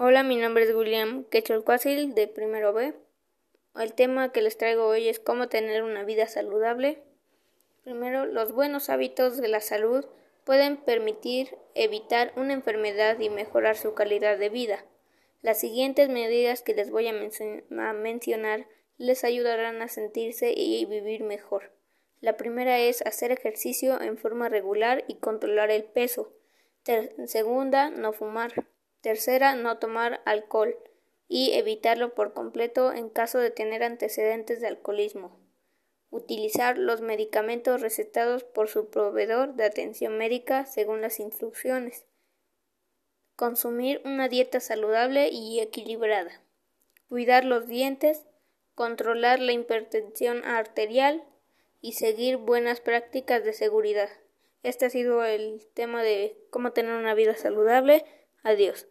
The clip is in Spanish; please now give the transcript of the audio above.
Hola, mi nombre es William Quecholcuacil de Primero B. El tema que les traigo hoy es cómo tener una vida saludable. Primero, los buenos hábitos de la salud pueden permitir evitar una enfermedad y mejorar su calidad de vida. Las siguientes medidas que les voy a, a mencionar les ayudarán a sentirse y vivir mejor. La primera es hacer ejercicio en forma regular y controlar el peso. segunda, no fumar. Tercera, no tomar alcohol y evitarlo por completo en caso de tener antecedentes de alcoholismo. Utilizar los medicamentos recetados por su proveedor de atención médica según las instrucciones. Consumir una dieta saludable y equilibrada. Cuidar los dientes. Controlar la hipertensión arterial y seguir buenas prácticas de seguridad. Este ha sido el tema de cómo tener una vida saludable. Adiós.